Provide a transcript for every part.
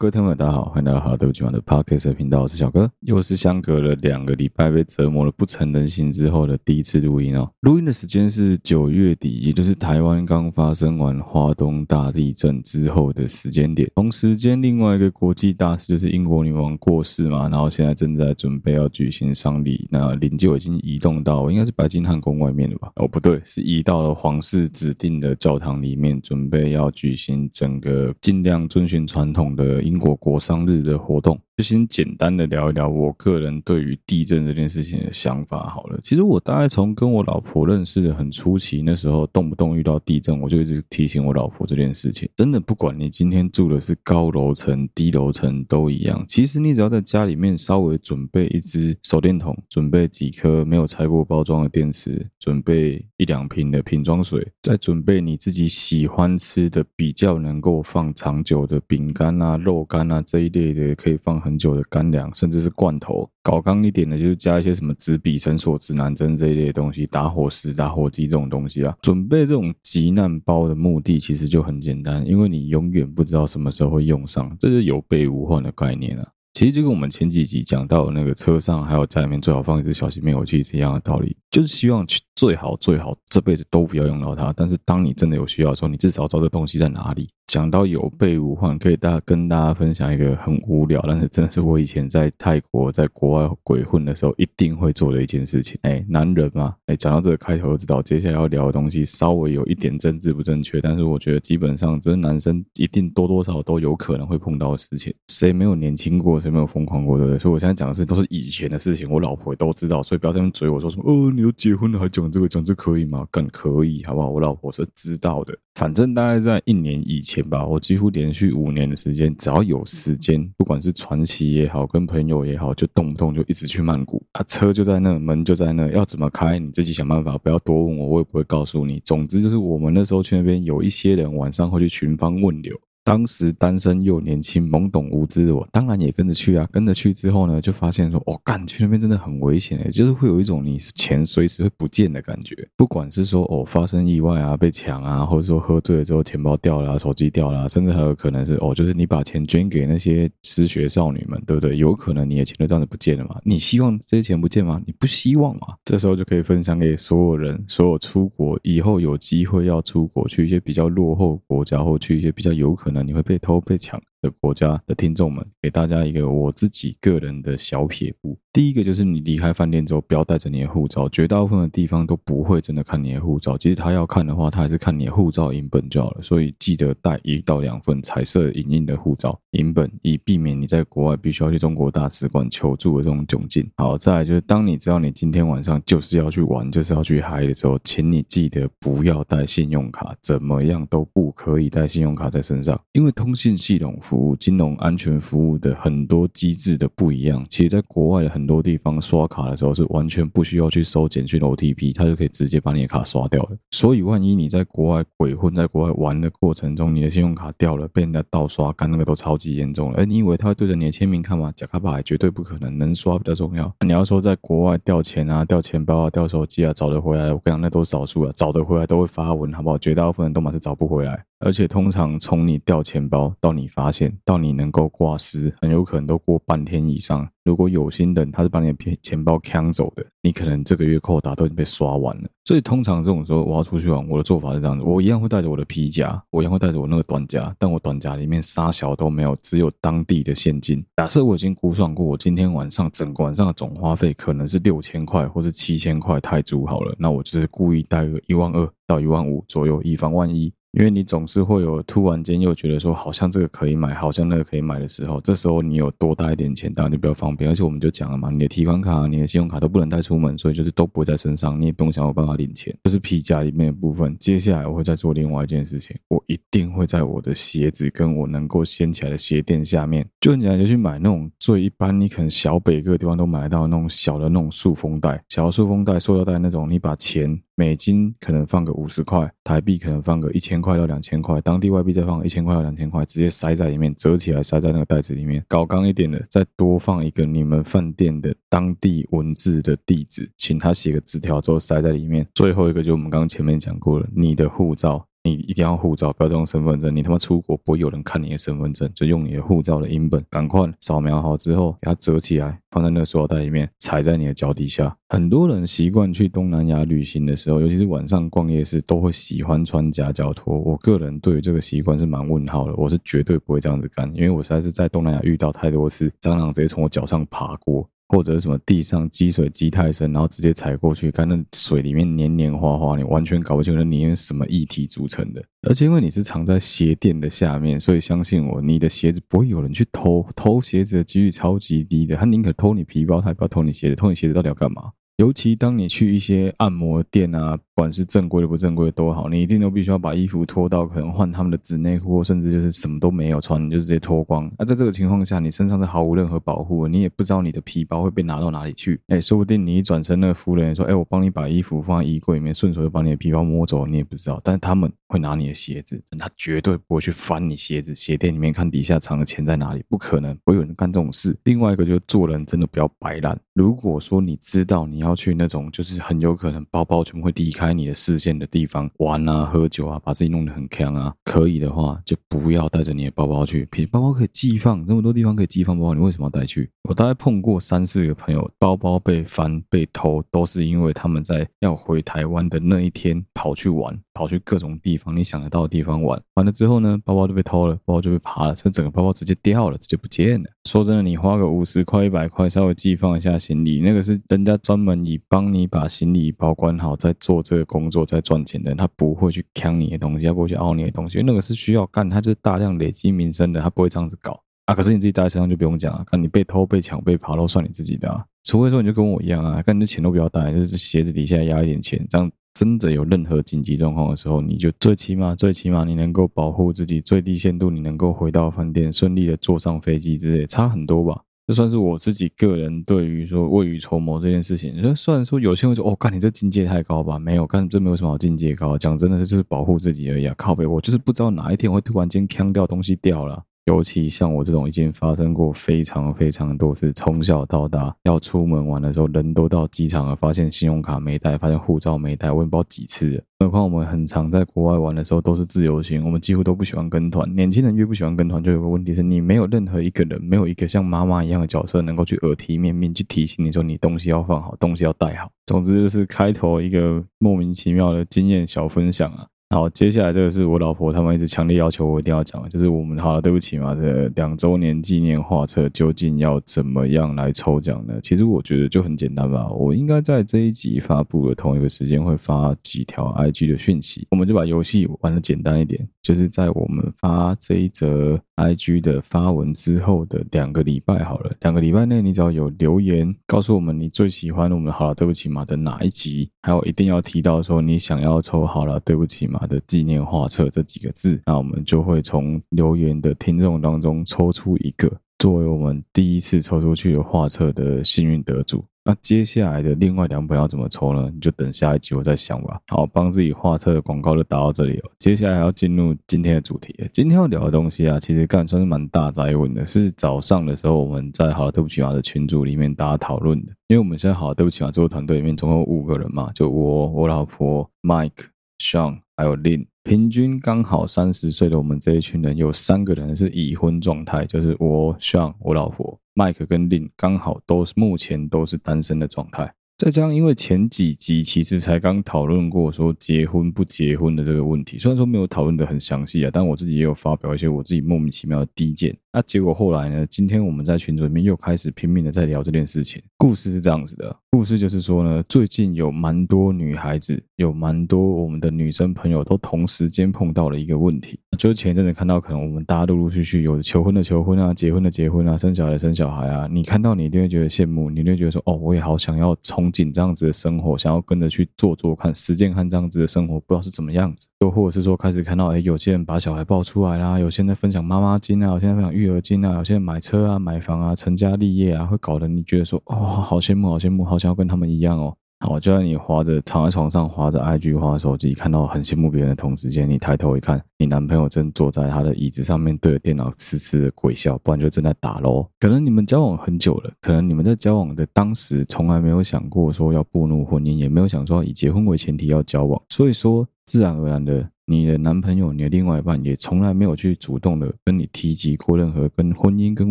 各位听众大家好，欢迎来到好对不起玩的 Podcast 频道，我是小哥，又是相隔了两个礼拜被折磨了不成人形之后的第一次录音哦。录音的时间是九月底，也就是台湾刚发生完花东大地震之后的时间点。同时间，另外一个国际大事就是英国女王过世嘛，然后现在正在准备要举行丧礼，那灵柩已经移动到应该是白金汉宫外面了吧？哦，不对，是移到了皇室指定的教堂里面，准备要举行整个尽量遵循传统的英国国丧日的活动。就先简单的聊一聊我个人对于地震这件事情的想法好了。其实我大概从跟我老婆认识的很初期，那时候动不动遇到地震，我就一直提醒我老婆这件事情。真的，不管你今天住的是高楼层、低楼层都一样。其实你只要在家里面稍微准备一支手电筒，准备几颗没有拆过包装的电池，准备一两瓶的瓶装水，再准备你自己喜欢吃的、比较能够放长久的饼干啊、肉干啊这一类的，可以放很。久的干粮，甚至是罐头，搞刚一点的，就是加一些什么纸笔、绳索、指南针这一类的东西，打火石、打火机这种东西啊。准备这种急难包的目的其实就很简单，因为你永远不知道什么时候会用上，这是有备无患的概念啊。其实就跟我们前几集讲到的那个车上还有家里面最好放一支小型灭火器是一样的道理，就是希望最好最好这辈子都不要用到它，但是当你真的有需要的时候，你至少知道这东西在哪里。讲到有备无患，可以大家跟大家分享一个很无聊，但是真的是我以前在泰国在国外鬼混的时候一定会做的一件事情。哎，男人嘛，哎，讲到这个开头就知道接下来要聊的东西稍微有一点政治不正确，但是我觉得基本上这男生一定多多少少都有可能会碰到的事情。谁没有年轻过，谁没有疯狂过，对不对？所以我现在讲的是都是以前的事情，我老婆也都知道，所以不要在那边嘴我说什么哦，你都结婚了还讲这个，讲这可以吗？更可以，好不好？我老婆是知道的，反正大概在一年以前吧，我几乎连续五年的时间，只要有时间，不管是传奇也好，跟朋友也好，就动不动就一直去曼谷啊，车就在那，门就在那，要怎么开你自己想办法，不要多问我，我也不会告诉你。总之就是我们那时候去那边，有一些人晚上会去寻芳问柳。当时单身又年轻、懵懂无知的我，当然也跟着去啊。跟着去之后呢，就发现说，哦，干去那边真的很危险诶，就是会有一种你钱随时会不见的感觉。不管是说哦发生意外啊、被抢啊，或者说喝醉了之后钱包掉了、手机掉了、甚至还有可能是哦，就是你把钱捐给那些失学少女们，对不对？有可能你的钱就这样子不见了嘛？你希望这些钱不见吗？你不希望嘛？这时候就可以分享给所有人，所有出国以后有机会要出国去一些比较落后国家，或去一些比较有可能。你会被偷被抢。的国家的听众们，给大家一个我自己个人的小撇步。第一个就是你离开饭店之后，不要带着你的护照，绝大部分的地方都不会真的看你的护照。其实他要看的话，他还是看你的护照影本就好了。所以记得带一到两份彩色影印的护照影本，以避免你在国外必须要去中国大使馆求助的这种窘境。好，再就是当你知道你今天晚上就是要去玩，就是要去嗨的时候，请你记得不要带信用卡，怎么样都不可以带信用卡在身上，因为通信系统服务、金融安全服务的很多机制的不一样。其实，在国外的很多地方刷卡的时候是完全不需要去收简讯 OTP，它就可以直接把你的卡刷掉了。所以万一你在国外鬼混，在国外玩的过程中，你的信用卡掉了，被人家盗刷，干那个都超级严重了。哎，你以为他会对着你的签名看吗？假卡牌绝对不可能，能刷比较重要。你要说在国外掉钱啊、掉钱包啊、掉手机啊，找得回来，我跟你讲，那都是少数啊，找得回来都会发文，好不好？绝大部分人都嘛是找不回来。而且通常从你掉钱包到你发现到你能够挂失，很有可能都过半天以上。如果有心人他是把你的钱包抢走的，你可能这个月扣打都已经被刷完了。所以通常这种时候我要出去玩，我的做法是这样子：我一样会带着我的皮夹，我一样会带着我那个短夹，但我短夹里面啥小都没有，只有当地的现金。假设我已经估算过，我今天晚上整个晚上的总花费可能是六千块或是七千块泰铢好了，那我就是故意带个一万二到一万五左右，以防万一。因为你总是会有突然间又觉得说好像这个可以买，好像那个可以买的时候，这时候你有多带一点钱，当然就比较方便。而且我们就讲了嘛，你的提款卡、你的信用卡都不能带出门，所以就是都不会在身上，你也不用想有办法领钱。这是皮夹里面的部分。接下来我会再做另外一件事情，我一定会在我的鞋子跟我能够掀起来的鞋垫下面，就很简单，就去买那种最一般你可能小北各个地方都买得到那种小的那种塑封袋，小的塑封袋、塑料袋那种，你把钱。美金可能放个五十块，台币可能放个一千块到两千块，当地外币再放一千块到两千块，直接塞在里面，折起来塞在那个袋子里面。搞刚一点的，再多放一个你们饭店的当地文字的地址，请他写个纸条之后塞在里面。最后一个就我们刚前面讲过了，你的护照。你一定要护照，不要再用身份证。你他妈出国不会有人看你的身份证，就用你的护照的影本，赶快扫描好之后，给它折起来，放在那个塑料袋里面，踩在你的脚底下。很多人习惯去东南亚旅行的时候，尤其是晚上逛夜市，都会喜欢穿夹脚拖。我个人对于这个习惯是蛮问号的，我是绝对不会这样子干，因为我实在是在东南亚遇到太多次蟑螂直接从我脚上爬过。或者什么地上积水积太深，然后直接踩过去，看那水里面黏黏滑滑，你完全搞不清楚那里面是什么液体组成的。而且因为你是藏在鞋垫的下面，所以相信我，你的鞋子不会有人去偷，偷鞋子的几率超级低的。他宁可偷你皮包，他也不要偷你鞋子。偷你鞋子到底要干嘛？尤其当你去一些按摩店啊，不管是正规的不正规的都好，你一定都必须要把衣服脱到可能换他们的纸内裤，甚至就是什么都没有穿，你就直接脱光。那在这个情况下，你身上是毫无任何保护，你也不知道你的皮包会被拿到哪里去。哎，说不定你一转身，那个服务人员说：“哎，我帮你把衣服放在衣柜里面，顺手就把你的皮包摸走，你也不知道。”但是他们会拿你的鞋子，他绝对不会去翻你鞋子鞋垫里面看底下藏的钱在哪里，不可能，不会有人干这种事。另外一个就是做人真的不要摆烂。如果说你知道你要要去那种就是。很有可能包包全部会离开你的视线的地方玩啊、喝酒啊，把自己弄得很锵啊。可以的话，就不要带着你的包包去。皮包包可以寄放，这么多地方可以寄放包包，你为什么要带去？我大概碰过三四个朋友，包包被翻、被偷，都是因为他们在要回台湾的那一天跑去玩，跑去各种地方你想得到的地方玩。完了之后呢，包包就被偷了，包包就被扒了，这整个包包直接掉了，直接不见了。说真的，你花个五十块、一百块，稍微寄放一下行李，那个是人家专门你帮你把。行李保管好，在做这个工作，在赚钱的人，他不会去抢你的东西，他不会去凹你的东西，那个是需要干，他就是大量累积名声的，他不会这样子搞啊。可是你自己带在身上就不用讲了，看你被偷、被抢、被扒都算你自己的啊。除非说你就跟我一样啊，看你的钱都不要带，就是鞋子底下压一点钱，这样真的有任何紧急状况的时候，你就最起码、最起码你能够保护自己，最低限度你能够回到饭店，顺利的坐上飞机之类，差很多吧。这算是我自己个人对于说未雨绸缪这件事情。虽然说有些人说，哦，干你这境界太高吧？没有，干这没有什么好境界高。讲真的，这就是保护自己而已啊。靠北，我就是不知道哪一天会突然间呛掉东西掉了。尤其像我这种已经发生过非常非常多次，从小到大要出门玩的时候，人都到机场了，发现信用卡没带，发现护照没带，我也不知道几次了。何况我们很常在国外玩的时候都是自由行，我们几乎都不喜欢跟团。年轻人越不喜欢跟团，就有个问题是你没有任何一个人，没有一个像妈妈一样的角色，能够去耳提面命去提醒你说你东西要放好，东西要带好。总之就是开头一个莫名其妙的经验小分享啊。好，接下来这个是我老婆他们一直强烈要求我一定要讲，就是我们好了，对不起嘛这两周年纪念画册究竟要怎么样来抽奖呢？其实我觉得就很简单吧，我应该在这一集发布的同一个时间会发几条 IG 的讯息，我们就把游戏玩的简单一点，就是在我们发这一则 IG 的发文之后的两个礼拜好了，两个礼拜内你只要有留言告诉我们你最喜欢我们好了，对不起嘛的哪一集，还有一定要提到说你想要抽好了，对不起嘛。的纪念画册这几个字，那我们就会从留言的听众当中抽出一个，作为我们第一次抽出去的画册的幸运得主。那接下来的另外两本要怎么抽呢？你就等下一集我再想吧。好，帮自己画册的广告就打到这里了。接下来要进入今天的主题。今天要聊的东西啊，其实干算是蛮大灾问的，是早上的时候我们在好了对不起啊的群组里面大家讨论的。因为我们现在好了对不起啊这个团队里面总共有五个人嘛，就我、我老婆、Mike、Sean。还有 Lin，平均刚好三十岁的我们这一群人，有三个人是已婚状态，就是我、像、我老婆、Mike 跟 Lin，刚好都是目前都是单身的状态。再加上，因为前几集其实才刚讨论过说结婚不结婚的这个问题，虽然说没有讨论的很详细啊，但我自己也有发表一些我自己莫名其妙的低见。那结果后来呢？今天我们在群组里面又开始拼命的在聊这件事情。故事是这样子的，故事就是说呢，最近有蛮多女孩子，有蛮多我们的女生朋友都同时间碰到了一个问题，就是前一阵子看到可能我们大家陆陆续续有求婚的求婚啊，结婚的结婚啊，生小孩的生小孩啊，你看到你一定会觉得羡慕，你一定会觉得说，哦，我也好想要憧憬这样子的生活，想要跟着去做做看，实践看这样子的生活，不知道是怎么样子。又或者是说，开始看到，哎，有些人把小孩抱出来啦，有些人在分享妈妈经啊，有些人分享育儿经啊，有些人买车啊、买房啊、成家立业啊，会搞得你觉得说，哦，好羡慕，好羡慕，好想要跟他们一样哦。好，就在你滑着躺在床上滑着 IG 滑手机，看到很羡慕别人的同时间，你抬头一看，你男朋友正坐在他的椅子上面，对着电脑痴痴的鬼笑，不然就正在打喽。可能你们交往很久了，可能你们在交往的当时从来没有想过说要步入婚姻，也没有想说以结婚为前提要交往，所以说自然而然的。你的男朋友、你的另外一半也从来没有去主动的跟你提及过任何跟婚姻、跟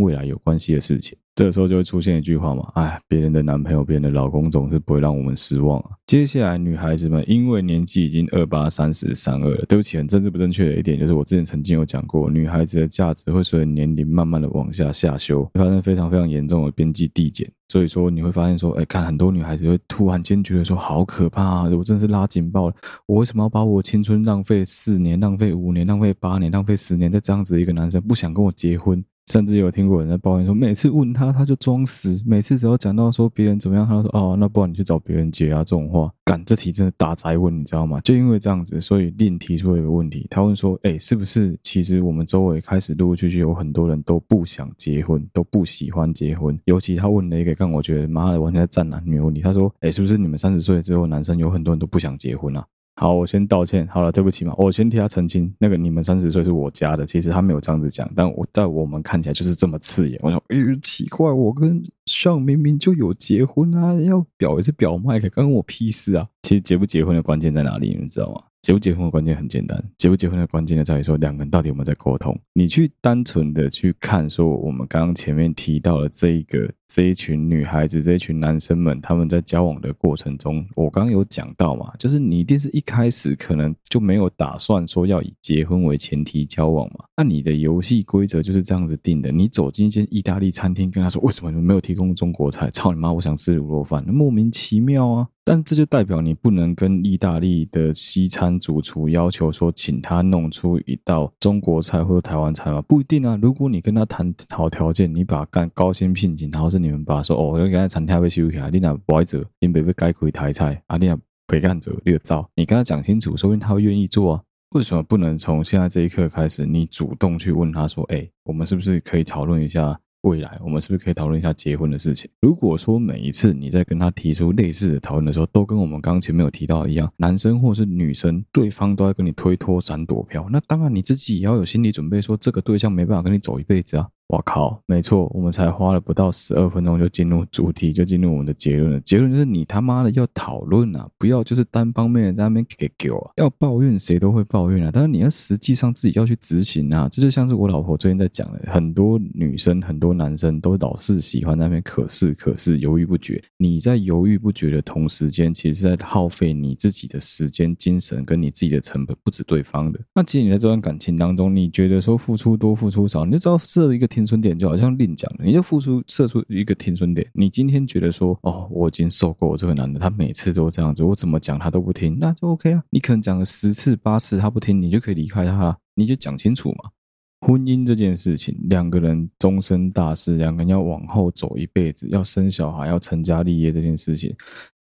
未来有关系的事情。这个时候就会出现一句话嘛，哎，别人的男朋友、别人的老公总是不会让我们失望啊。接下来，女孩子们因为年纪已经二八、三十、三二了，对不起，很政治不正确的一点就是，我之前曾经有讲过，女孩子的价值会随着年龄慢慢的往下下修，发生非常非常严重的边际递减。所以说，你会发现说，哎，看很多女孩子会突然间觉得说，好可怕啊！我真的是拉警报了，我为什么要把我青春浪费四年、浪费五年、浪费八年、浪费十年在这样子一个男生不想跟我结婚？甚至有听过人在抱怨说，每次问他他就装死，每次只要讲到说别人怎么样，他就说哦，那不然你去找别人结啊，这种话，干，这题真的大哉问，你知道吗？就因为这样子，所以另提出了一个问题，他问说，哎，是不是其实我们周围开始陆陆续续有很多人都不想结婚，都不喜欢结婚？尤其他问了一个让我觉得妈的完全在战男女问题，他说，哎，是不是你们三十岁之后男生有很多人都不想结婚啊？好，我先道歉。好了，对不起嘛，我先替他澄清。那个你们三十岁是我家的，其实他没有这样子讲，但我在我们看起来就是这么刺眼。我说，哎，奇怪，我跟上明明就有结婚啊，要表也是表麦克，关我屁事啊！其实结不结婚的关键在哪里，你们知道吗？结不结婚的关键很简单，结不结婚的关键就在于说两个人到底有没有在沟通。你去单纯的去看说我们刚刚前面提到的这一个这一群女孩子，这一群男生们，他们在交往的过程中，我刚刚有讲到嘛，就是你一定是一开始可能就没有打算说要以结婚为前提交往嘛。那你的游戏规则就是这样子定的。你走进一间意大利餐厅，跟他说为什么你们没有提供中国菜？操你妈！我想吃卤肉饭，莫名其妙啊。但这就代表你不能跟意大利的西餐主厨要求说，请他弄出一道中国菜或者台湾菜吗？不一定啊。如果你跟他谈好条件，你把干高薪聘请，然后是你们把说哦，我跟他餐厅被修起来，你俩不爱做，你别被改回台菜啊，你俩别干走你就走，你跟他讲清楚，说不定他会愿意做啊。为什么不能从现在这一刻开始，你主动去问他说，哎，我们是不是可以讨论一下？未来我们是不是可以讨论一下结婚的事情？如果说每一次你在跟他提出类似的讨论的时候，都跟我们刚刚前面有提到的一样，男生或是女生对方都在跟你推脱闪躲票，那当然你自己也要有心理准备，说这个对象没办法跟你走一辈子啊。我靠，没错，我们才花了不到十二分钟就进入主题，就进入我们的结论了。结论就是你他妈的要讨论啊，不要就是单方面的在那边给给我啊。要抱怨谁都会抱怨啊，但是你要实际上自己要去执行啊。这就像是我老婆最近在讲的，很多女生、很多男生都老是喜欢在那边可是可是犹豫不决。你在犹豫不决的同时间，其实是在耗费你自己的时间、精神跟你自己的成本，不止对方的。那其实你在这段感情当中，你觉得说付出多、付出少，你就知道设一个。停损点就好像另讲了，你就付出设出一个停损点。你今天觉得说，哦，我已经受够了这个男的，他每次都这样子，我怎么讲他都不听，那就 OK 啊。你可能讲了十次八次他不听，你就可以离开他，你就讲清楚嘛。婚姻这件事情，两个人终身大事，两个人要往后走一辈子，要生小孩，要成家立业这件事情。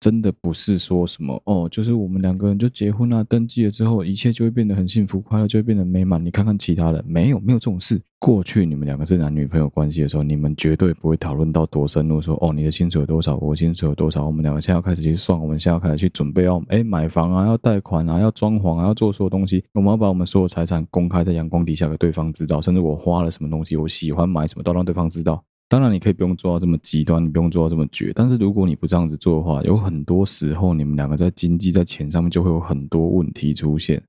真的不是说什么哦，就是我们两个人就结婚啊，登记了之后，一切就会变得很幸福快乐，就会变得美满。你看看其他人，没有没有这种事。过去你们两个是男女朋友关系的时候，你们绝对不会讨论到多深入，说哦，你的薪水有多少，我薪水有多少，我们两个现在要开始去算，我们现在要开始去准备要哎买房啊，要贷款啊，要装潢啊，要做所有东西，我们要把我们所有财产公开在阳光底下给对方知道，甚至我花了什么东西，我喜欢买什么，都让对方知道。当然，你可以不用做到这么极端，你不用做到这么绝。但是，如果你不这样子做的话，有很多时候你们两个在经济、在钱上面就会有很多问题出现。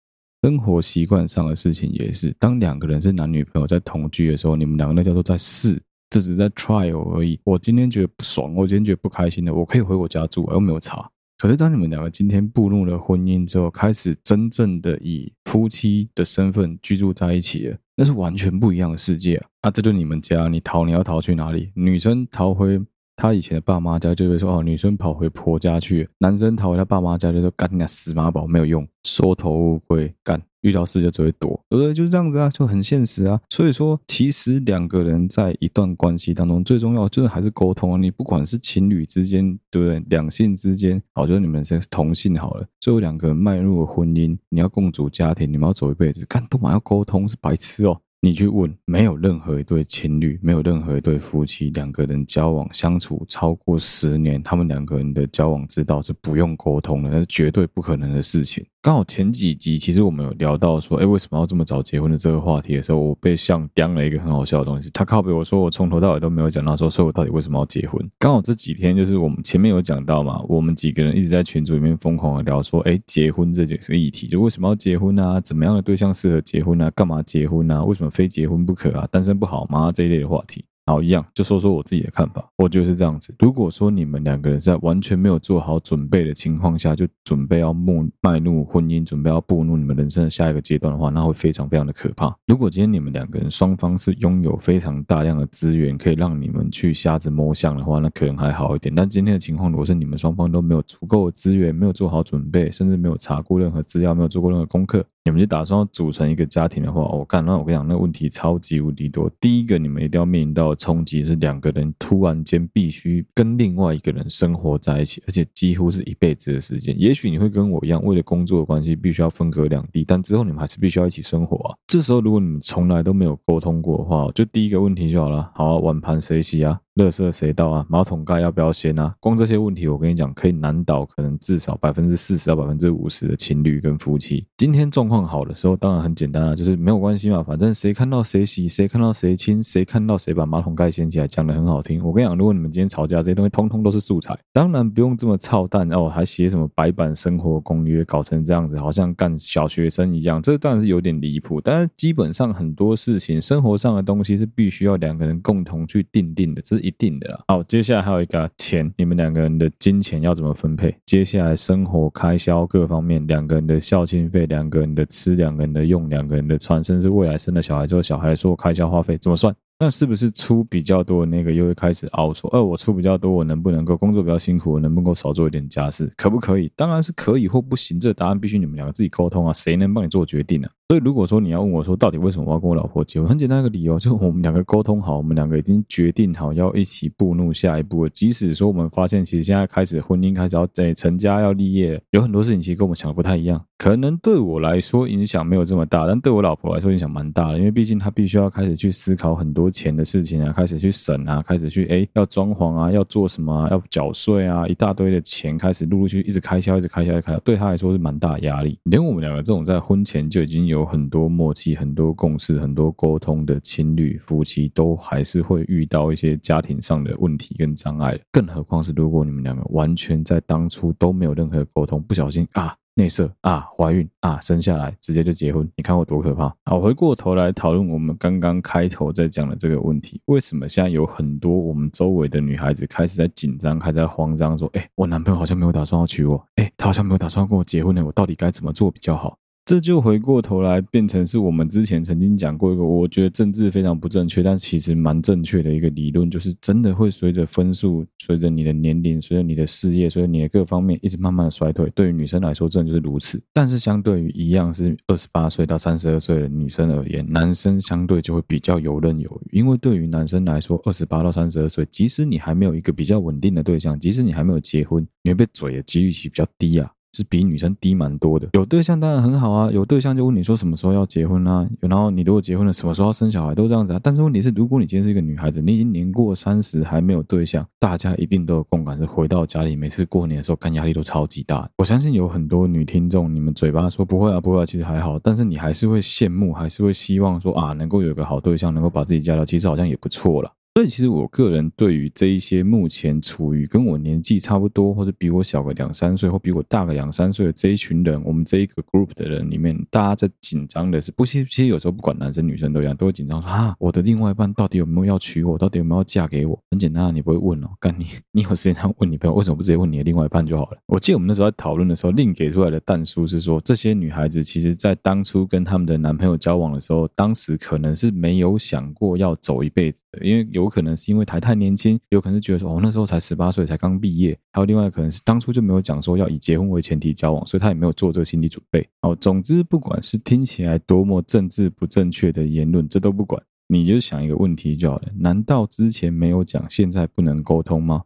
生活习惯上的事情也是。当两个人是男女朋友在同居的时候，你们两个那叫做在试，这只是在 trial 而已。我今天觉得不爽，我今天觉得不开心的，我可以回我家住，我又没有差。可是，当你们两个今天步入了婚姻之后，开始真正的以夫妻的身份居住在一起了，那是完全不一样的世界啊！啊，这就你们家，你逃你要逃去哪里？女生逃回她以前的爸妈家，就会说哦，女生跑回婆家去；男生逃回他爸妈家，就说干你那死马宝没有用，缩头乌龟干。遇到事就只会躲，对不对？就是这样子啊，就很现实啊。所以说，其实两个人在一段关系当中，最重要就是还是沟通啊。你不管是情侣之间，对不对？两性之间，好，就是你们是同性好了。最后两个人迈入了婚姻，你要共组家庭，你们要走一辈子，干都嘛要沟通，是白痴哦。你去问，没有任何一对情侣，没有任何一对夫妻，两个人交往相处超过十年，他们两个人的交往之道是不用沟通的，那是绝对不可能的事情。刚好前几集其实我们有聊到说，哎，为什么要这么早结婚的这个话题的时候，我被像刁了一个很好笑的东西。他靠北我说我从头到尾都没有讲到说，所以我到底为什么要结婚？刚好这几天就是我们前面有讲到嘛，我们几个人一直在群组里面疯狂的聊说，哎，结婚这件事议题，就为什么要结婚啊？怎么样的对象适合结婚啊？干嘛结婚啊？为什么非结婚不可啊？单身不好吗？这一类的话题。好，一样就说说我自己的看法。我就是这样子。如果说你们两个人在完全没有做好准备的情况下，就准备要迈迈入婚姻，准备要步入你们人生的下一个阶段的话，那会非常非常的可怕。如果今天你们两个人双方是拥有非常大量的资源，可以让你们去瞎子摸象的话，那可能还好一点。但今天的情况，如果是你们双方都没有足够的资源，没有做好准备，甚至没有查过任何资料，没有做过任何功课。你们就打算要组成一个家庭的话，我干，那我跟你讲，那问题超级无敌多。第一个，你们一定要面临到的冲击是两个人突然间必须跟另外一个人生活在一起，而且几乎是一辈子的时间。也许你会跟我一样，为了工作的关系必须要分隔两地，但之后你们还是必须要一起生活啊。这时候，如果你们从来都没有沟通过的话，就第一个问题就好了。好啊，碗盘谁洗啊？垃圾谁倒啊？马桶盖要不要掀啊？光这些问题，我跟你讲，可以难倒可能至少百分之四十到百分之五十的情侣跟夫妻。今天状况好的时候，当然很简单啊，就是没有关系嘛，反正谁看到谁洗，谁看到谁亲，谁看到谁把马桶盖掀起来，讲的很好听。我跟你讲，如果你们今天吵架，这些东西通通都是素材。当然不用这么操蛋哦，还写什么白板生活公约，搞成这样子，好像干小学生一样，这当然是有点离谱。但是基本上很多事情，生活上的东西是必须要两个人共同去定定的，这是一定的啦。好。接下来还有一个钱，你们两个人的金钱要怎么分配？接下来生活开销各方面，两个人的孝亲费，两个人的吃，两个人的用，两个人的穿，甚至未来生了小孩之后，小孩所有开销花费怎么算？那是不是出比较多的那个又会开始凹说，呃，我出比较多，我能不能够工作比较辛苦，我能不能够少做一点家事？可不可以？当然是可以或不行，这个答案必须你们两个自己沟通啊，谁能帮你做决定呢？所以如果说你要问我说，到底为什么我要跟我老婆结婚？很简单一个理由，就是我们两个沟通好，我们两个已经决定好要一起步入下一步了。即使说我们发现其实现在开始婚姻开始要在成家要立业，有很多事情其实跟我们想的不太一样，可能对我来说影响没有这么大，但对我老婆来说影响蛮大的，因为毕竟她必须要开始去思考很多。钱的事情啊，开始去省啊，开始去哎，要装潢啊，要做什么啊，要缴税啊，一大堆的钱开始陆陆续续一直开销，一直开销，一直开销，对她来说是蛮大的压力。连我们两个这种在婚前就已经有很多默契、很多共识、很多沟通的情侣夫妻，都还是会遇到一些家庭上的问题跟障碍。更何况是如果你们两个完全在当初都没有任何沟通，不小心啊。内射啊，怀孕啊，生下来直接就结婚，你看我多可怕！好，回过头来讨论我们刚刚开头在讲的这个问题，为什么现在有很多我们周围的女孩子开始在紧张，还在慌张，说，哎，我男朋友好像没有打算要娶我，哎，他好像没有打算要跟我结婚呢，我到底该怎么做比较好？这就回过头来变成是我们之前曾经讲过一个，我觉得政治非常不正确，但其实蛮正确的一个理论，就是真的会随着分数、随着你的年龄、随着你的事业、随着你的各方面一直慢慢的衰退。对于女生来说，真的就是如此。但是相对于一样是二十八岁到三十二岁的女生而言，男生相对就会比较游刃有余，因为对于男生来说，二十八到三十二岁，即使你还没有一个比较稳定的对象，即使你还没有结婚，你会被嘴的几率其实比较低啊。是比女生低蛮多的。有对象当然很好啊，有对象就问你说什么时候要结婚啊？然后你如果结婚了，什么时候要生小孩都这样子啊。但是问题是，如果你今天是一个女孩子，你已经年过三十还没有对象，大家一定都有共感，是回到家里每次过年的时候，看压力都超级大。我相信有很多女听众，你们嘴巴说不会啊，不会啊，其实还好，但是你还是会羡慕，还是会希望说啊，能够有个好对象，能够把自己嫁掉，其实好像也不错了。所以，其实我个人对于这一些目前处于跟我年纪差不多，或者比我小个两三岁，或比我大个两三岁的这一群人，我们这一个 group 的人里面，大家在紧张的是，不，其实其实有时候不管男生女生都一样，都会紧张说啊，我的另外一半到底有没有要娶我，到底有没有要嫁给我？很简单啊，你不会问哦，干你，你有时间问你朋友，为什么不直接问你的另外一半就好了？我记得我们那时候在讨论的时候，另给出来的弹书是说，这些女孩子其实在当初跟他们的男朋友交往的时候，当时可能是没有想过要走一辈子的，因为有有可能是因为他。太年轻，有可能是觉得说，哦，那时候才十八岁，才刚毕业。还有另外可能是当初就没有讲说要以结婚为前提交往，所以他也没有做这个心理准备。哦，总之，不管是听起来多么政治不正确的言论，这都不管，你就想一个问题就好了：难道之前没有讲，现在不能沟通吗？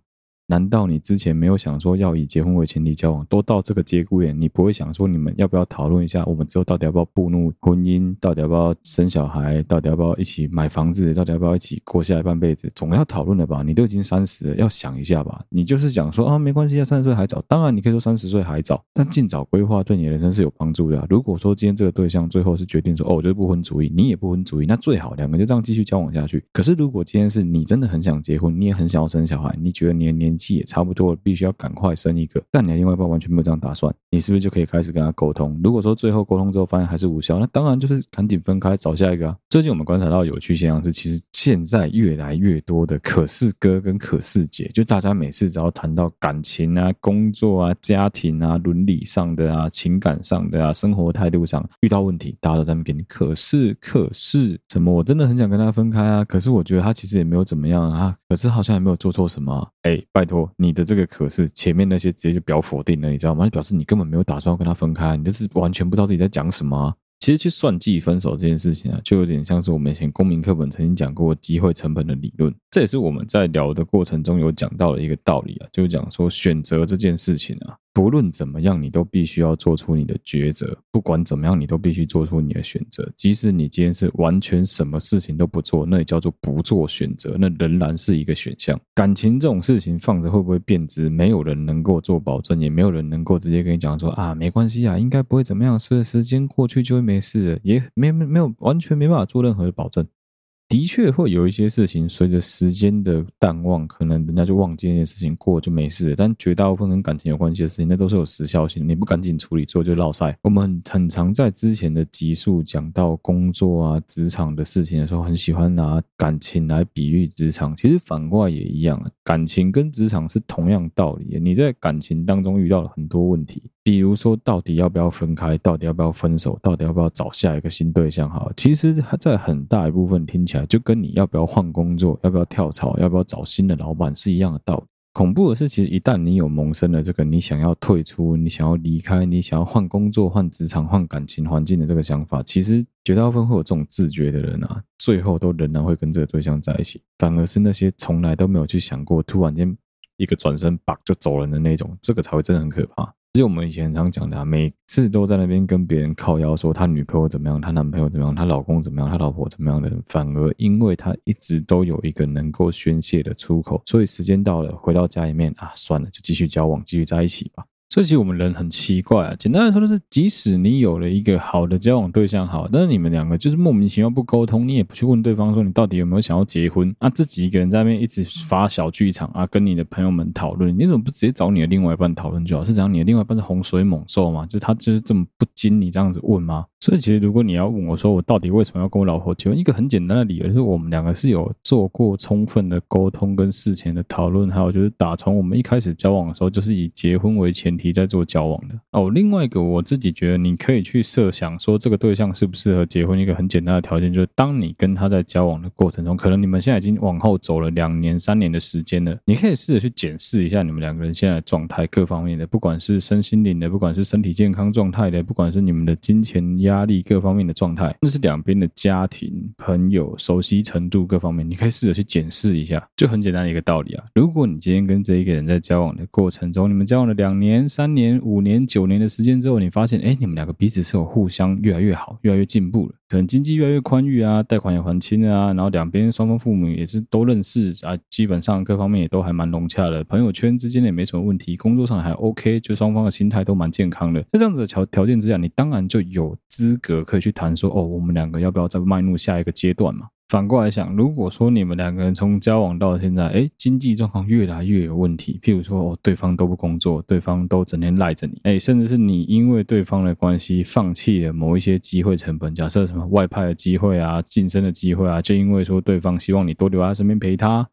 难道你之前没有想说要以结婚为前提交往？都到这个节骨眼，你不会想说你们要不要讨论一下，我们之后到底要不要步入婚姻？到底要不要生小孩？到底要不要一起买房子？到底要不要一起过下一半辈子？总要讨论的吧？你都已经三十了，要想一下吧？你就是讲说啊，没关系啊，三十岁还早。当然你可以说三十岁还早，但尽早规划对你的人生是有帮助的。如果说今天这个对象最后是决定说哦，我就是不婚主义，你也不婚主义，那最好两个就这样继续交往下去。可是如果今天是你真的很想结婚，你也很想要生小孩，你觉得你的年纪也差不多了，必须要赶快生一个，但你的另外一半完全没有这样打算，你是不是就可以开始跟他沟通？如果说最后沟通之后发现还是无效，那当然就是赶紧分开找下一个啊。最近我们观察到有趣现象是，其实现在越来越多的可是哥跟可是姐，就大家每次只要谈到感情啊、工作啊、家庭啊、伦理上的啊、情感上的啊、生活态度上遇到问题，大家都在那边可是可是什么？我真的很想跟他分开啊，可是我觉得他其实也没有怎么样啊，可是好像也没有做错什么啊。哎，拜托你的这个可是前面那些直接就表否定了，你知道吗？表示你根本没有打算要跟他分开，你就是完全不知道自己在讲什么啊。其实去算计分手这件事情啊，就有点像是我们以前公民课本曾经讲过机会成本的理论。这也是我们在聊的过程中有讲到的一个道理啊，就是讲说选择这件事情啊，不论怎么样，你都必须要做出你的抉择。不管怎么样，你都必须做出你的选择。即使你今天是完全什么事情都不做，那也叫做不做选择，那仍然是一个选项。感情这种事情放着会不会变质，没有人能够做保证，也没有人能够直接跟你讲说啊，没关系啊，应该不会怎么样，随着时间过去就会没事了，也没没没有完全没办法做任何的保证。的确会有一些事情，随着时间的淡忘，可能人家就忘记那件事情，过就没事。但绝大部分跟感情有关系的事情，那都是有时效性。你不赶紧处理，之后就落赛。我们很很常在之前的集数讲到工作啊、职场的事情的时候，很喜欢拿感情来比喻职场。其实反过来也一样，感情跟职场是同样道理。你在感情当中遇到了很多问题。比如说，到底要不要分开？到底要不要分手？到底要不要找下一个新对象？哈，其实它在很大一部分听起来就跟你要不要换工作、要不要跳槽、要不要找新的老板是一样的道理。恐怖的是，其实一旦你有萌生了这个你想要退出、你想要离开、你想要换工作、换职场、换感情环境的这个想法，其实绝大部分会有这种自觉的人啊，最后都仍然会跟这个对象在一起。反而是那些从来都没有去想过，突然间一个转身，叭就走人的那种，这个才会真的很可怕。就我们以前常讲的啊，每次都在那边跟别人靠腰说他女朋友怎么样，他男朋友怎么样，他老公怎么样，他老婆怎么样的人，反而因为他一直都有一个能够宣泄的出口，所以时间到了，回到家里面啊，算了，就继续交往，继续在一起吧。所以其实我们人很奇怪啊，简单来说就是，即使你有了一个好的交往对象，好，但是你们两个就是莫名其妙不沟通，你也不去问对方说你到底有没有想要结婚，啊，自己一个人在那边一直发小剧场啊，跟你的朋友们讨论，你怎么不直接找你的另外一半讨论就好？是讲你的另外一半是洪水猛兽吗？就是他就是这么不经你这样子问吗？所以其实如果你要问我说我到底为什么要跟我老婆结婚，一个很简单的理由就是我们两个是有做过充分的沟通跟事前的讨论，还有就是打从我们一开始交往的时候就是以结婚为前提题在做交往的。哦，另外一个我自己觉得，你可以去设想说，这个对象适不适合结婚。一个很简单的条件就是，当你跟他在交往的过程中，可能你们现在已经往后走了两年、三年的时间了，你可以试着去检视一下你们两个人现在的状态，各方面的，不管是身心灵的，不管是身体健康状态的，不管是你们的金钱压力各方面的状态，那是两边的家庭、朋友熟悉程度各方面，你可以试着去检视一下。就很简单的一个道理啊，如果你今天跟这一个人在交往的过程中，你们交往了两年、三年、五年。九年的时间之后，你发现，哎，你们两个彼此是有互相越来越好，越来越进步了。可能经济越来越宽裕啊，贷款也还清了啊，然后两边双方父母也是都认识啊，基本上各方面也都还蛮融洽的，朋友圈之间也没什么问题，工作上还 OK，就双方的心态都蛮健康的。在这样子的条条件之下，你当然就有资格可以去谈说，哦，我们两个要不要再迈入下一个阶段嘛？反过来想，如果说你们两个人从交往到现在，哎，经济状况越来越有问题，譬如说，对方都不工作，对方都整天赖着你，哎，甚至是你因为对方的关系放弃了某一些机会成本，假设什么外派的机会啊、晋升的机会啊，就因为说对方希望你多留在身边陪他。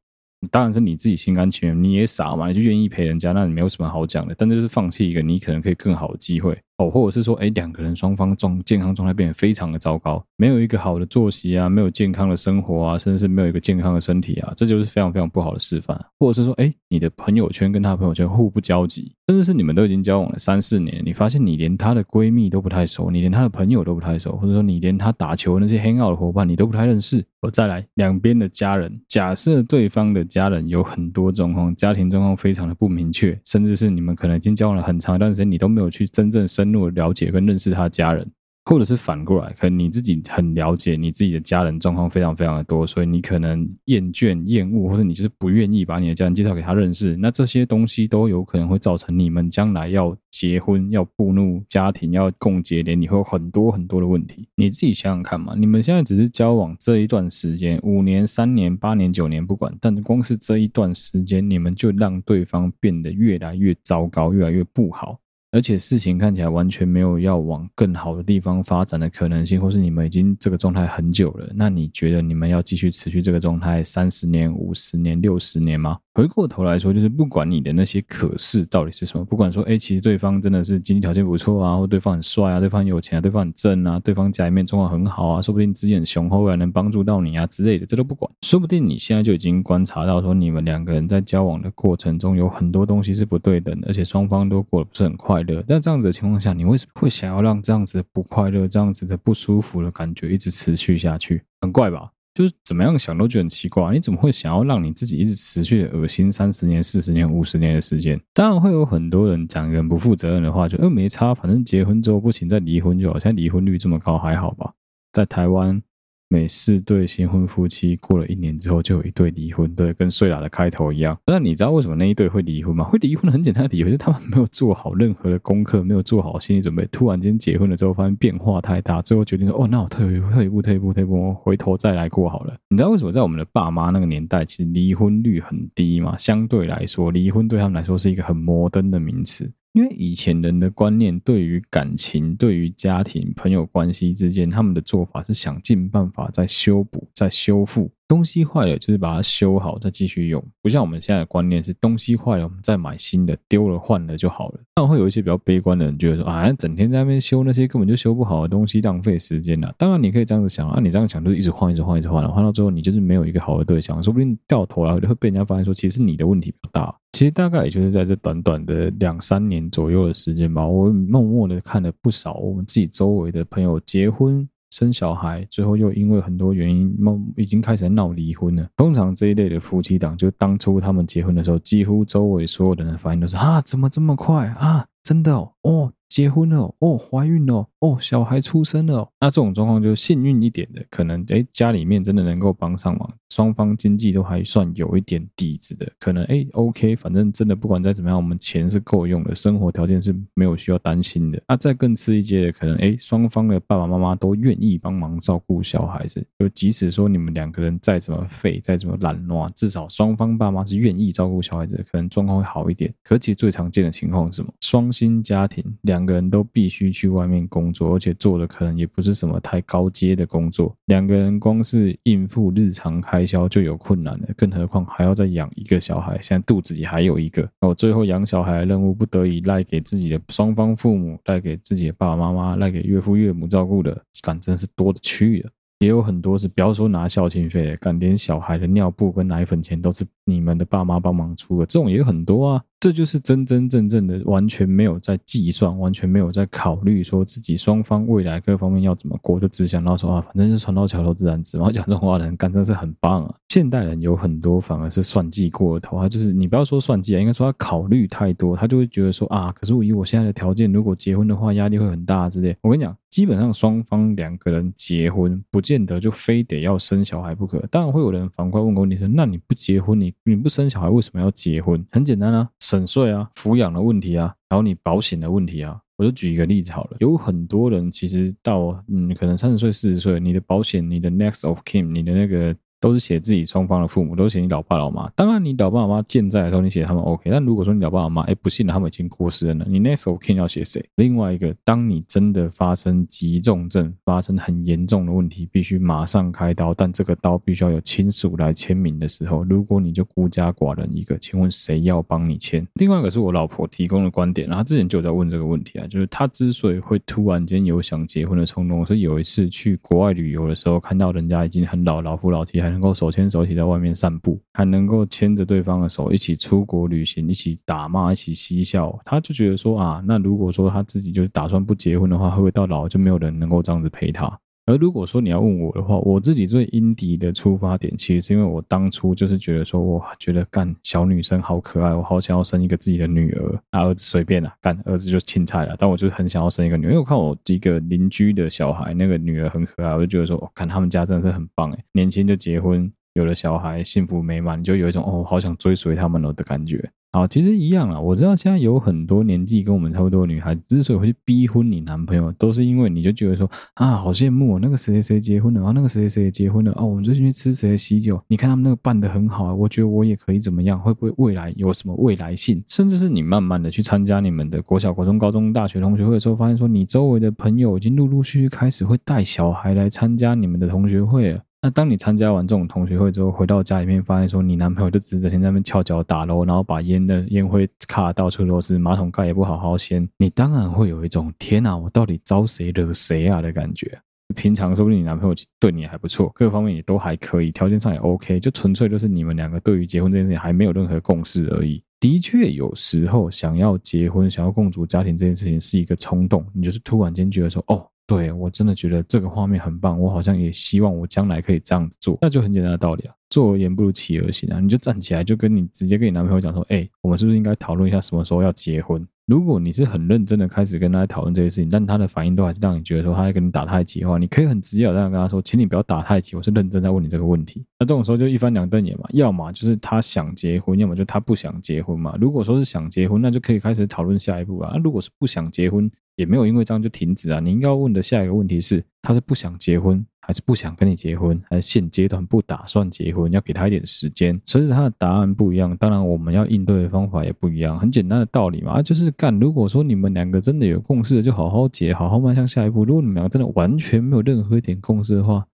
当然是你自己心甘情愿，你也傻嘛，你就愿意陪人家，那你没有什么好讲的。但这是放弃一个你可能可以更好的机会哦，或者是说，哎，两个人双方状健康状态变得非常的糟糕，没有一个好的作息啊，没有健康的生活啊，甚至是没有一个健康的身体啊，这就是非常非常不好的示范。或者是说，哎，你的朋友圈跟他朋友圈互不交集，甚至是你们都已经交往了三四年，你发现你连她的闺蜜都不太熟，你连她的朋友都不太熟，或者说你连她打球那些 hang out 的伙伴你都不太认识。我再来两边的家人，假设对方的家人有很多状况，家庭状况非常的不明确，甚至是你们可能已经交往了很长一段时间，你都没有去真正深入了解跟认识他家人。或者是反过来，可能你自己很了解你自己的家人状况非常非常的多，所以你可能厌倦、厌恶，或者你就是不愿意把你的家人介绍给他认识。那这些东西都有可能会造成你们将来要结婚、要步入家庭、要共结连，你会有很多很多的问题。你自己想想看嘛，你们现在只是交往这一段时间，五年、三年、八年、九年不管，但光是这一段时间，你们就让对方变得越来越糟糕，越来越不好。而且事情看起来完全没有要往更好的地方发展的可能性，或是你们已经这个状态很久了，那你觉得你们要继续持续这个状态三十年、五十年、六十年吗？回过头来说，就是不管你的那些可是到底是什么，不管说，哎，其实对方真的是经济条件不错啊，或对方很帅啊，对方有钱啊，对方很正啊，对方家里面状况很好啊，说不定资源很雄厚啊，能帮助到你啊之类的，这都不管。说不定你现在就已经观察到说，你们两个人在交往的过程中有很多东西是不对等的，而且双方都过得不是很快快乐。但这样子的情况下，你为什么会想要让这样子的不快乐、这样子的不舒服的感觉一直持续下去？很怪吧？就是怎么样想都觉得很奇怪，你怎么会想要让你自己一直持续的恶心三十年、四十年、五十年的时间？当然会有很多人讲一个很不负责任的话，就呃没差，反正结婚之后不行再离婚就好。现在离婚率这么高，还好吧？在台湾。每四对新婚夫妻过了一年之后，就有一对离婚，对，跟睡了的开头一样。那你知道为什么那一对会离婚吗？会离婚的很简单的理由，就是他们没有做好任何的功课，没有做好心理准备。突然间结婚了之后，发现变化太大，最后决定说：“哦，那我退退一步，退一步，退一步，回头再来过好了。”你知道为什么在我们的爸妈那个年代，其实离婚率很低吗？相对来说，离婚对他们来说是一个很摩登的名词。因为以前人的观念，对于感情、对于家庭、朋友关系之间，他们的做法是想尽办法在修补、在修复。东西坏了，就是把它修好，再继续用。不像我们现在的观念是，东西坏了，我们再买新的，丢了换了就好了。当然会有一些比较悲观的人觉得说，啊，整天在那边修那些根本就修不好的东西，浪费时间了。当然你可以这样子想，啊，你这样想就是一直换，一直换，一直换，换到最后你就是没有一个好的对象，说不定掉头来就会被人家发现说，其实你的问题比较大。其实大概也就是在这短短的两三年左右的时间吧，我默默的看了不少我们自己周围的朋友结婚。生小孩，最后又因为很多原因，已经开始闹离婚了。通常这一类的夫妻档，就当初他们结婚的时候，几乎周围所有的人反应都是啊，怎么这么快啊？真的哦，哦。结婚了哦，怀孕了哦，小孩出生了。那这种状况就幸运一点的，可能诶家里面真的能够帮上忙，双方经济都还算有一点底子的，可能诶 OK，反正真的不管再怎么样，我们钱是够用的，生活条件是没有需要担心的。那再更次一阶的，可能诶双方的爸爸妈妈都愿意帮忙照顾小孩子，就即使说你们两个人再怎么废，再怎么懒惰，至少双方爸妈是愿意照顾小孩子，可能状况会好一点。可其实最常见的情况是什么？双薪家庭两。个人都必须去外面工作，而且做的可能也不是什么太高阶的工作。两个人光是应付日常开销就有困难了，更何况还要再养一个小孩。现在肚子里还有一个，我最后养小孩的任务不得已赖给自己的双方父母，赖给自己的爸爸妈妈，赖给岳父岳母照顾的，感真是多的去了。也有很多是不要说拿孝亲费的，干连小孩的尿布跟奶粉钱都是你们的爸妈帮忙出的，这种也很多啊。这就是真真正正的完全没有在计算，完全没有在考虑说自己双方未来各方面要怎么过，就只想到说啊，反正是船到桥头自然直嘛。讲这种话的人，干真是很棒啊。现代人有很多反而是算计过了头，他就是你不要说算计啊，应该说他考虑太多，他就会觉得说啊，可是我以我现在的条件，如果结婚的话，压力会很大之类。我跟你讲，基本上双方两个人结婚，不见得就非得要生小孩不可。当然会有人反过来问过你说，那你不结婚，你你不生小孩，为什么要结婚？很简单啊。省税啊，抚养的问题啊，然后你保险的问题啊，我就举一个例子好了。有很多人其实到嗯，可能三十岁、四十岁，你的保险，你的 next of kin，你的那个。都是写自己双方的父母，都是写你老爸老妈。当然，你老爸老妈健在的时候，你写他们 OK。但如果说你老爸老妈，哎，不幸的他们已经过世了呢，你 next of kin 要写谁？另外一个，当你真的发生急重症，发生很严重的问题，必须马上开刀，但这个刀必须要有亲属来签名的时候，如果你就孤家寡人一个，请问谁要帮你签？另外一个是我老婆提供的观点，然后之前就在问这个问题啊，就是她之所以会突然间有想结婚的冲动，是有一次去国外旅游的时候，看到人家已经很老，老夫老妻，还能够手牵手一起在外面散步，还能够牵着对方的手一起出国旅行，一起打骂，一起嬉笑。他就觉得说啊，那如果说他自己就打算不结婚的话，会不会到老就没有人能够这样子陪他？而如果说你要问我的话，我自己最因敌的出发点，其实是因为我当初就是觉得说，我觉得干小女生好可爱，我好想要生一个自己的女儿。啊，儿子随便啦，干儿子就青菜了。但我就是很想要生一个女儿，因为我看我一个邻居的小孩，那个女儿很可爱，我就觉得说，哦看他们家真的是很棒诶，年轻就结婚，有了小孩，幸福美满，就有一种哦，好想追随他们了的感觉。好，其实一样啊。我知道现在有很多年纪跟我们差不多的女孩，之所以会去逼婚你男朋友，都是因为你就觉得说啊，好羡慕哦，那个谁谁谁结婚了，然后那个谁谁谁结婚了哦，我们最近去吃谁的喜酒，你看他们那个办得很好啊，我觉得我也可以怎么样？会不会未来有什么未来性？甚至是你慢慢的去参加你们的国小、国中、高中、大学同学会的时候，发现说你周围的朋友已经陆陆续续开始会带小孩来参加你们的同学会了。那当你参加完这种同学会之后，回到家里面，发现说你男朋友就只整天在那边翘脚打楼，然后把烟的烟灰卡到处都是，马桶盖也不好好掀，你当然会有一种天哪，我到底招谁惹谁啊的感觉。平常说不定你男朋友对你还不错，各方面也都还可以，条件上也 OK，就纯粹就是你们两个对于结婚这件事情还没有任何共识而已。的确，有时候想要结婚、想要共组家庭这件事情是一个冲动，你就是突然间觉得说哦。对，我真的觉得这个画面很棒，我好像也希望我将来可以这样子做，那就很简单的道理啊，坐而言不如起而行啊，你就站起来，就跟你直接跟你男朋友讲说，哎，我们是不是应该讨论一下什么时候要结婚？如果你是很认真的开始跟他讨论这些事情，但他的反应都还是让你觉得说他在跟你打太极的话，你可以很直接的这样跟他说，请你不要打太极，我是认真在问你这个问题。那这种时候就一翻两瞪眼嘛，要么就是他想结婚，要么就他不想结婚嘛。如果说是想结婚，那就可以开始讨论下一步了。那如果是不想结婚，也没有因为这样就停止啊！你应该要问的下一个问题是：他是不想结婚，还是不想跟你结婚，还是现阶段不打算结婚？要给他一点时间。所以他的答案不一样，当然我们要应对的方法也不一样。很简单的道理嘛，就是干。如果说你们两个真的有共识，就好好结，好好迈向下一步。如果你们两个真的完全没有任何一点共识的话，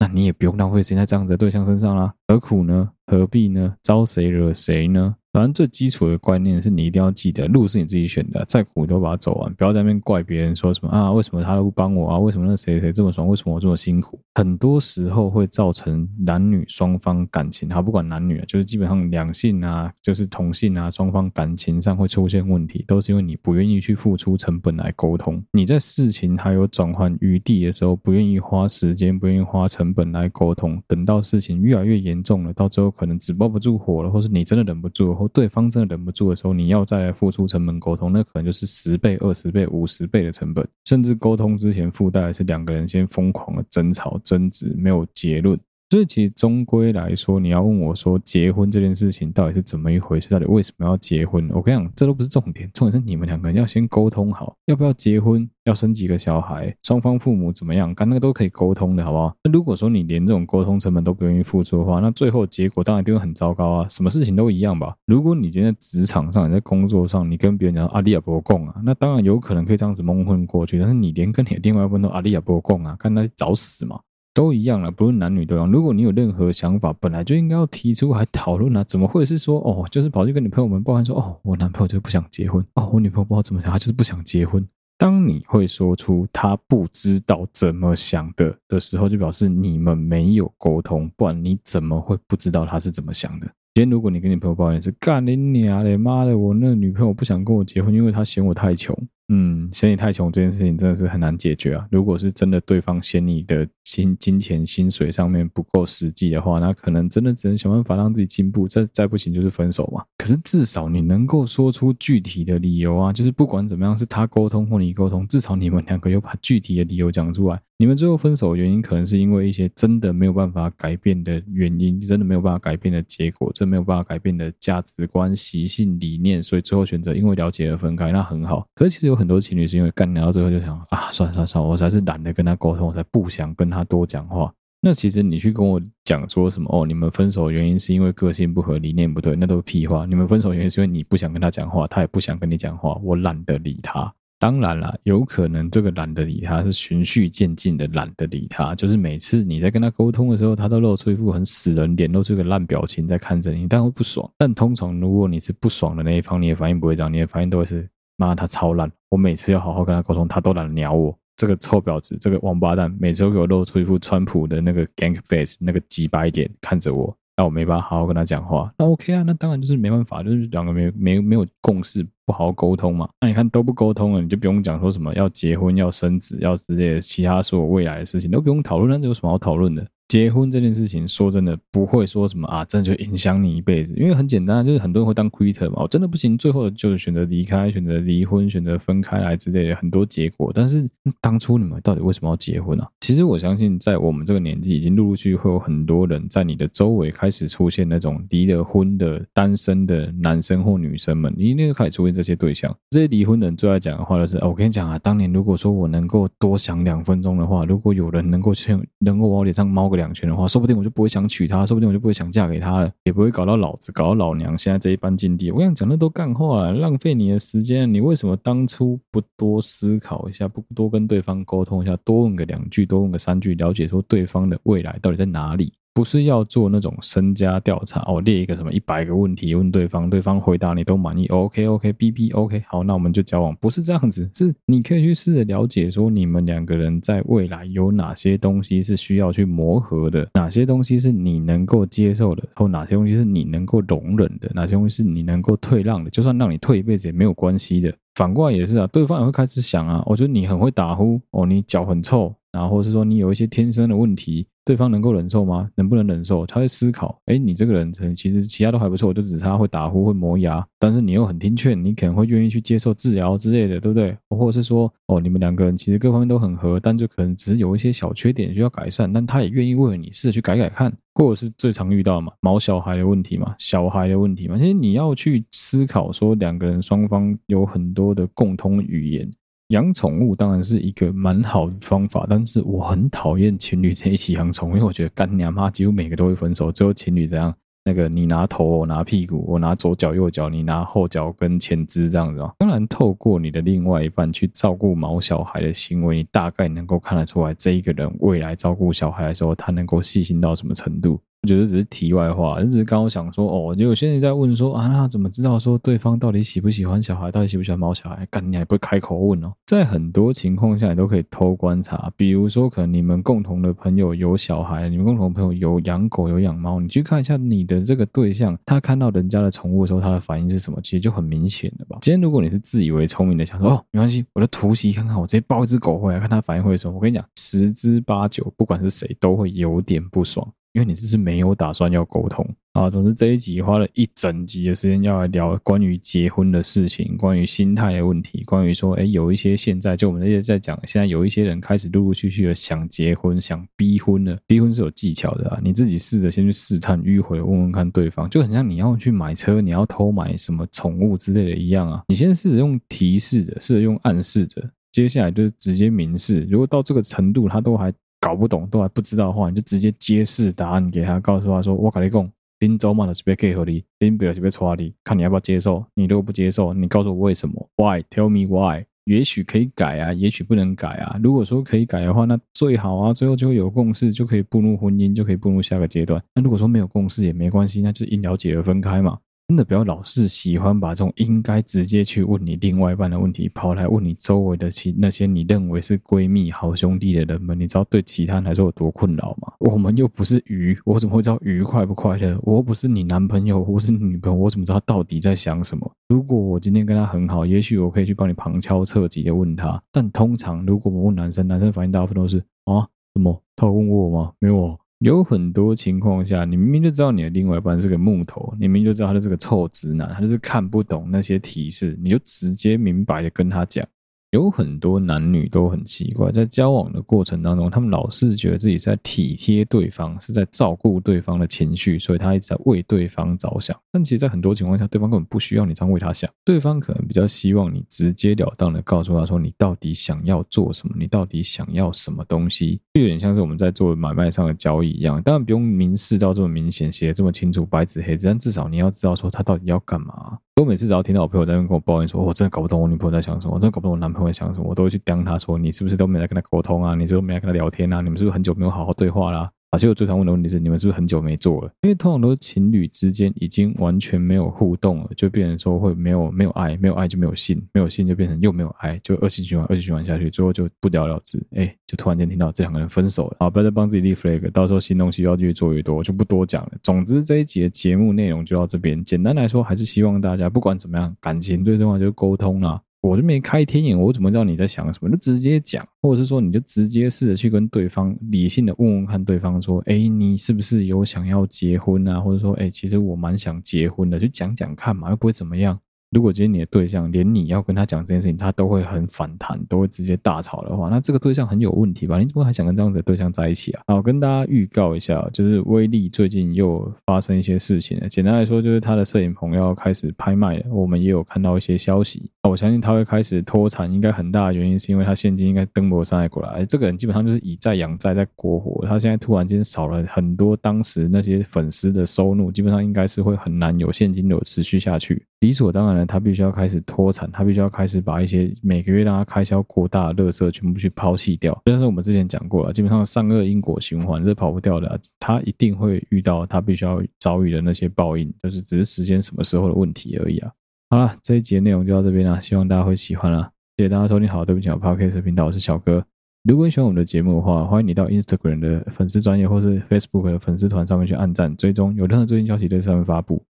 那你也不用浪费时间在这样子的对象身上啦。何苦呢？何必呢？招谁惹谁呢？反正最基础的观念是你一定要记得，路是你自己选的，再苦都把它走完，不要在那边怪别人说什么啊，为什么他都不帮我啊？为什么那谁谁这么爽？为什么我这么辛苦？很多时候会造成男女双方感情，好，不管男女啊，就是基本上两性啊，就是同性啊，双方感情上会出现问题，都是因为你不愿意去付出成本来沟通。你在事情还有转换余地的时候，不愿意花时间，不愿意花成本来沟通，等到事情越来越严重了，到最后可能纸包不住火了，或是你真的忍不住了。对方真的忍不住的时候，你要再来付出成本沟通，那可能就是十倍、二十倍、五十倍的成本，甚至沟通之前附带的是两个人先疯狂的争吵、争执，没有结论。所以其实终归来说，你要问我说结婚这件事情到底是怎么一回事？到底为什么要结婚？我跟你讲，这都不是重点，重点是你们两个人要先沟通好，要不要结婚，要生几个小孩，双方父母怎么样，干那个都可以沟通的，好不好？那如果说你连这种沟通成本都不愿意付出的话，那最后结果当然一定会很糟糕啊！什么事情都一样吧？如果你今天在职场上，你在工作上，你跟别人讲阿里亚波共啊，那当然有可能可以这样子蒙混过去，但是你连跟你的另外一半都阿里亚波共啊，干那找死嘛！都一样了，不论男女都一样。如果你有任何想法，本来就应该要提出来讨论啊！怎么会是说哦，就是跑去跟你朋友们抱怨说哦，我男朋友就不想结婚哦，我女朋友不知道怎么想，他就是不想结婚。当你会说出他不知道怎么想的的时候，就表示你们没有沟通，不然你怎么会不知道他是怎么想的？今天如果你跟你朋友抱怨是干你娘嘞，妈的，我那女朋友不想跟我结婚，因为她嫌我太穷。嗯，嫌你太穷这件事情真的是很难解决啊！如果是真的对方嫌你的金金钱薪水上面不够实际的话，那可能真的只能想办法让自己进步，再再不行就是分手嘛。可是至少你能够说出具体的理由啊，就是不管怎么样是他沟通或你沟通，至少你们两个有把具体的理由讲出来。你们最后分手的原因可能是因为一些真的没有办法改变的原因，真的没有办法改变的结果，真的没有办法改变的价值观、习性、理念，所以最后选择因为了解而分开，那很好。可是其实有。很多情侣是因为干聊到最后就想啊，算了算了算了，我才是懒得跟他沟通，我才不想跟他多讲话。那其实你去跟我讲说什么哦，你们分手的原因是因为个性不合、理念不对，那都是屁话。你们分手原因是因为你不想跟他讲话，他也不想跟你讲话，我懒得理他。当然了，有可能这个懒得理他是循序渐进的懒得理他，就是每次你在跟他沟通的时候，他都露出一副很死人脸，露出一个烂表情在看着你，但会不爽。但通常如果你是不爽的那一方，你的反应不会这样，你的反应都会是。妈，他超烂！我每次要好好跟他沟通，他都懒得鸟我。这个臭婊子，这个王八蛋，每次都给我露出一副川普的那个 gank face，那个鸡掰脸看着我，那我没办法好好跟他讲话。那 OK 啊，那当然就是没办法，就是两个没没没有共识，不好好沟通嘛。那你看都不沟通了，你就不用讲说什么要结婚、要生子、要之类的其他所有未来的事情都不用讨论，那有什么好讨论的？结婚这件事情，说真的不会说什么啊，真的就影响你一辈子，因为很简单，就是很多人会当 quitter 嘛，我真的不行，最后就是选择离开，选择离婚，选择分开来之类的很多结果。但是当初你们到底为什么要结婚啊？其实我相信，在我们这个年纪，已经陆陆续续会有很多人在你的周围开始出现那种离了婚的单身的男生或女生们，你一定会开始出现这些对象。这些离婚的人最爱讲的话就是，哦，我跟你讲啊，当年如果说我能够多想两分钟的话，如果有人能够去，能够往我脸上猫个。两全的话，说不定我就不会想娶她，说不定我就不会想嫁给她了，也不会搞到老子，搞到老娘现在这一般境地。我想讲，那都干话了，浪费你的时间。你为什么当初不多思考一下，不多跟对方沟通一下，多问个两句，多问个三句，了解说对方的未来到底在哪里？不是要做那种身家调查哦，列一个什么一百个问题问对方，对方回答你都满意，OK OK，B B OK，好，那我们就交往。不是这样子，是你可以去试着了解说你们两个人在未来有哪些东西是需要去磨合的，哪些东西是你能够接受的，或哪些东西是你能够容忍的，哪些东西是你能够退让的，就算让你退一辈子也没有关系的。反过来也是啊，对方也会开始想啊，我觉得你很会打呼哦，你脚很臭，然后是说你有一些天生的问题。对方能够忍受吗？能不能忍受？他会思考，哎，你这个人其实其他都还不错，就只差会打呼、会磨牙，但是你又很听劝，你可能会愿意去接受治疗之类的，对不对？或者是说，哦，你们两个人其实各方面都很合，但就可能只是有一些小缺点需要改善，但他也愿意为了你试着去改改看，或者是最常遇到的嘛，毛小孩的问题嘛，小孩的问题嘛，其实你要去思考说，两个人双方有很多的共通语言。养宠物当然是一个蛮好的方法，但是我很讨厌情侣在一起养宠物，因为我觉得干娘妈几乎每个都会分手，最后情侣怎样？那个你拿头，我拿屁股，我拿左脚右脚，你拿后脚跟前肢这样子。当然，透过你的另外一半去照顾毛小孩的行为，你大概能够看得出来，这一个人未来照顾小孩的时候，他能够细心到什么程度。我觉得只是题外话，就只是刚刚想说哦，就有些人在问说啊，那怎么知道说对方到底喜不喜欢小孩，到底喜不喜欢猫小孩？干你还不会开口问哦？在很多情况下，你都可以偷观察，比如说可能你们共同的朋友有小孩，你们共同的朋友有养狗有养猫，你去看一下你的这个对象，他看到人家的宠物的时候，他的反应是什么？其实就很明显了吧？今天如果你是自以为聪明的，想说哦，没关系，我的突袭看看，我直接抱一只狗回来，看他反应会什么？我跟你讲，十之八九，不管是谁，都会有点不爽。因为你这是没有打算要沟通啊，总之这一集花了一整集的时间要来聊关于结婚的事情，关于心态的问题，关于说，哎，有一些现在就我们那些在讲，现在有一些人开始陆陆续续的想结婚，想逼婚了。逼婚是有技巧的啊，你自己试着先去试探、迂回，问问看对方，就很像你要去买车，你要偷买什么宠物之类的一样啊。你先试着用提示的，试着用暗示的，接下来就直接明示。如果到这个程度，他都还。搞不懂都还不知道的话，你就直接揭示答案给他，告诉他说：“我跟你讲，林州嘛的是被给合理，林别的是被错的，看你要不要接受。你如果不接受，你告诉我为什么？Why? Tell me why？也许可以改啊，也许不能改啊。如果说可以改的话，那最好啊，最后就会有共识，就可以步入婚姻，就可以步入下个阶段。那如果说没有共识也没关系，那就因了解而分开嘛。”真的不要老是喜欢把这种应该直接去问你另外一半的问题，跑来问你周围的其那些你认为是闺蜜、好兄弟的人们，你知道对其他人来说有多困扰吗？我们又不是鱼，我怎么会知道鱼快不快乐？我又不是你男朋友，我是你女朋友，我怎么知道到底在想什么？如果我今天跟他很好，也许我可以去帮你旁敲侧击的问他。但通常如果我问男生，男生反应大部分都是啊，什么？他有问过我吗？没有啊。有很多情况下，你明明就知道你的另外一半是个木头，你明明就知道他是个臭直男，他就是看不懂那些提示，你就直接明白的跟他讲。有很多男女都很奇怪，在交往的过程当中，他们老是觉得自己是在体贴对方，是在照顾对方的情绪，所以他一直在为对方着想。但其实，在很多情况下，对方根本不需要你这样为他想，对方可能比较希望你直截了当的告诉他说，你到底想要做什么，你到底想要什么东西，就有点像是我们在做买卖上的交易一样。当然不用明示到这么明显，写的这么清楚，白纸黑字，但至少你要知道说他到底要干嘛。我每次只要听到我朋友在那边跟我抱怨说，我真的搞不懂我女朋友在想什么，我真的搞不懂我男朋友在想什么，我都会去刁他说，你是不是都没来跟他沟通啊？你是不是没来跟他聊天啊？你们是不是很久没有好好对话啦？而且我最常问的问题是，你们是不是很久没做了？因为通常都是情侣之间已经完全没有互动了，就变成说会没有没有爱，没有爱就没有性，没有性就变成又没有爱，就恶性循环，恶性循环下去，最后就不了了之。哎，就突然间听到这两个人分手了，好，不要再帮自己立 flag，到时候新东西要越做越多，就不多讲了。总之这一集的节目内容就到这边。简单来说，还是希望大家不管怎么样，感情最重要就是沟通啦。我就没开天眼，我怎么知道你在想什么？就直接讲，或者是说，你就直接试着去跟对方理性的问问看，对方说，哎，你是不是有想要结婚啊？或者说，哎，其实我蛮想结婚的，就讲讲看嘛，又不会怎么样。如果今天你的对象连你要跟他讲这件事情，他都会很反弹，都会直接大吵的话，那这个对象很有问题吧？你怎么还想跟这样子的对象在一起啊？好，跟大家预告一下，就是威力最近又发生一些事情了。简单来说，就是他的摄影棚要开始拍卖了。我们也有看到一些消息。我相信他会开始脱产，应该很大的原因是因为他现金应该登不上来过来。这个人基本上就是以债养债在过活。他现在突然间少了很多当时那些粉丝的收入，基本上应该是会很难有现金流持续下去。理所当然的，他必须要开始脱产，他必须要开始把一些每个月让他开销过大的垃圾全部去抛弃掉。但是我们之前讲过了，基本上善恶因果循环是跑不掉的，他一定会遇到他必须要遭遇的那些报应，就是只是时间什么时候的问题而已啊。好了，这一集内容就到这边了，希望大家会喜欢啦。谢谢大家收听，好，对不起，我 Podcast 频道，我是小哥。如果你喜欢我们的节目的话，欢迎你到 Instagram 的粉丝专业或是 Facebook 的粉丝团上面去按赞追踪，有任何最新消息在上面发布。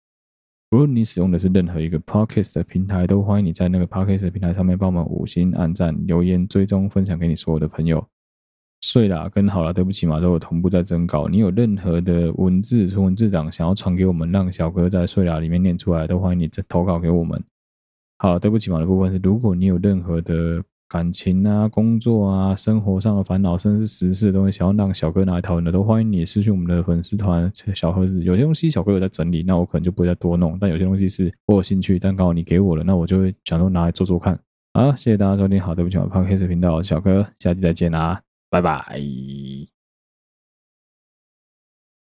无论你使用的是任何一个 Podcast 的平台，都欢迎你在那个 Podcast 的平台上面帮我们五星按赞、留言、追踪、分享给你所有的朋友。睡啦，跟好啦，对不起嘛，都有同步在征稿。你有任何的文字、纯文字档想要传给我们，让小哥在睡啦里面念出来，都欢迎你投稿给我们。好，对不起嘛的部分是，如果你有任何的。感情啊，工作啊，生活上的烦恼，甚至是时事的东西，想要让小哥拿来讨论的，都欢迎你私讯我们的粉丝团小盒子。有些东西小哥有在整理，那我可能就不会再多弄。但有些东西是我有兴趣，但刚好你给我了，那我就会想说拿来做做看。好，谢谢大家收听，好，对不起，我胖黑色频道小哥，下期再见啦，拜拜。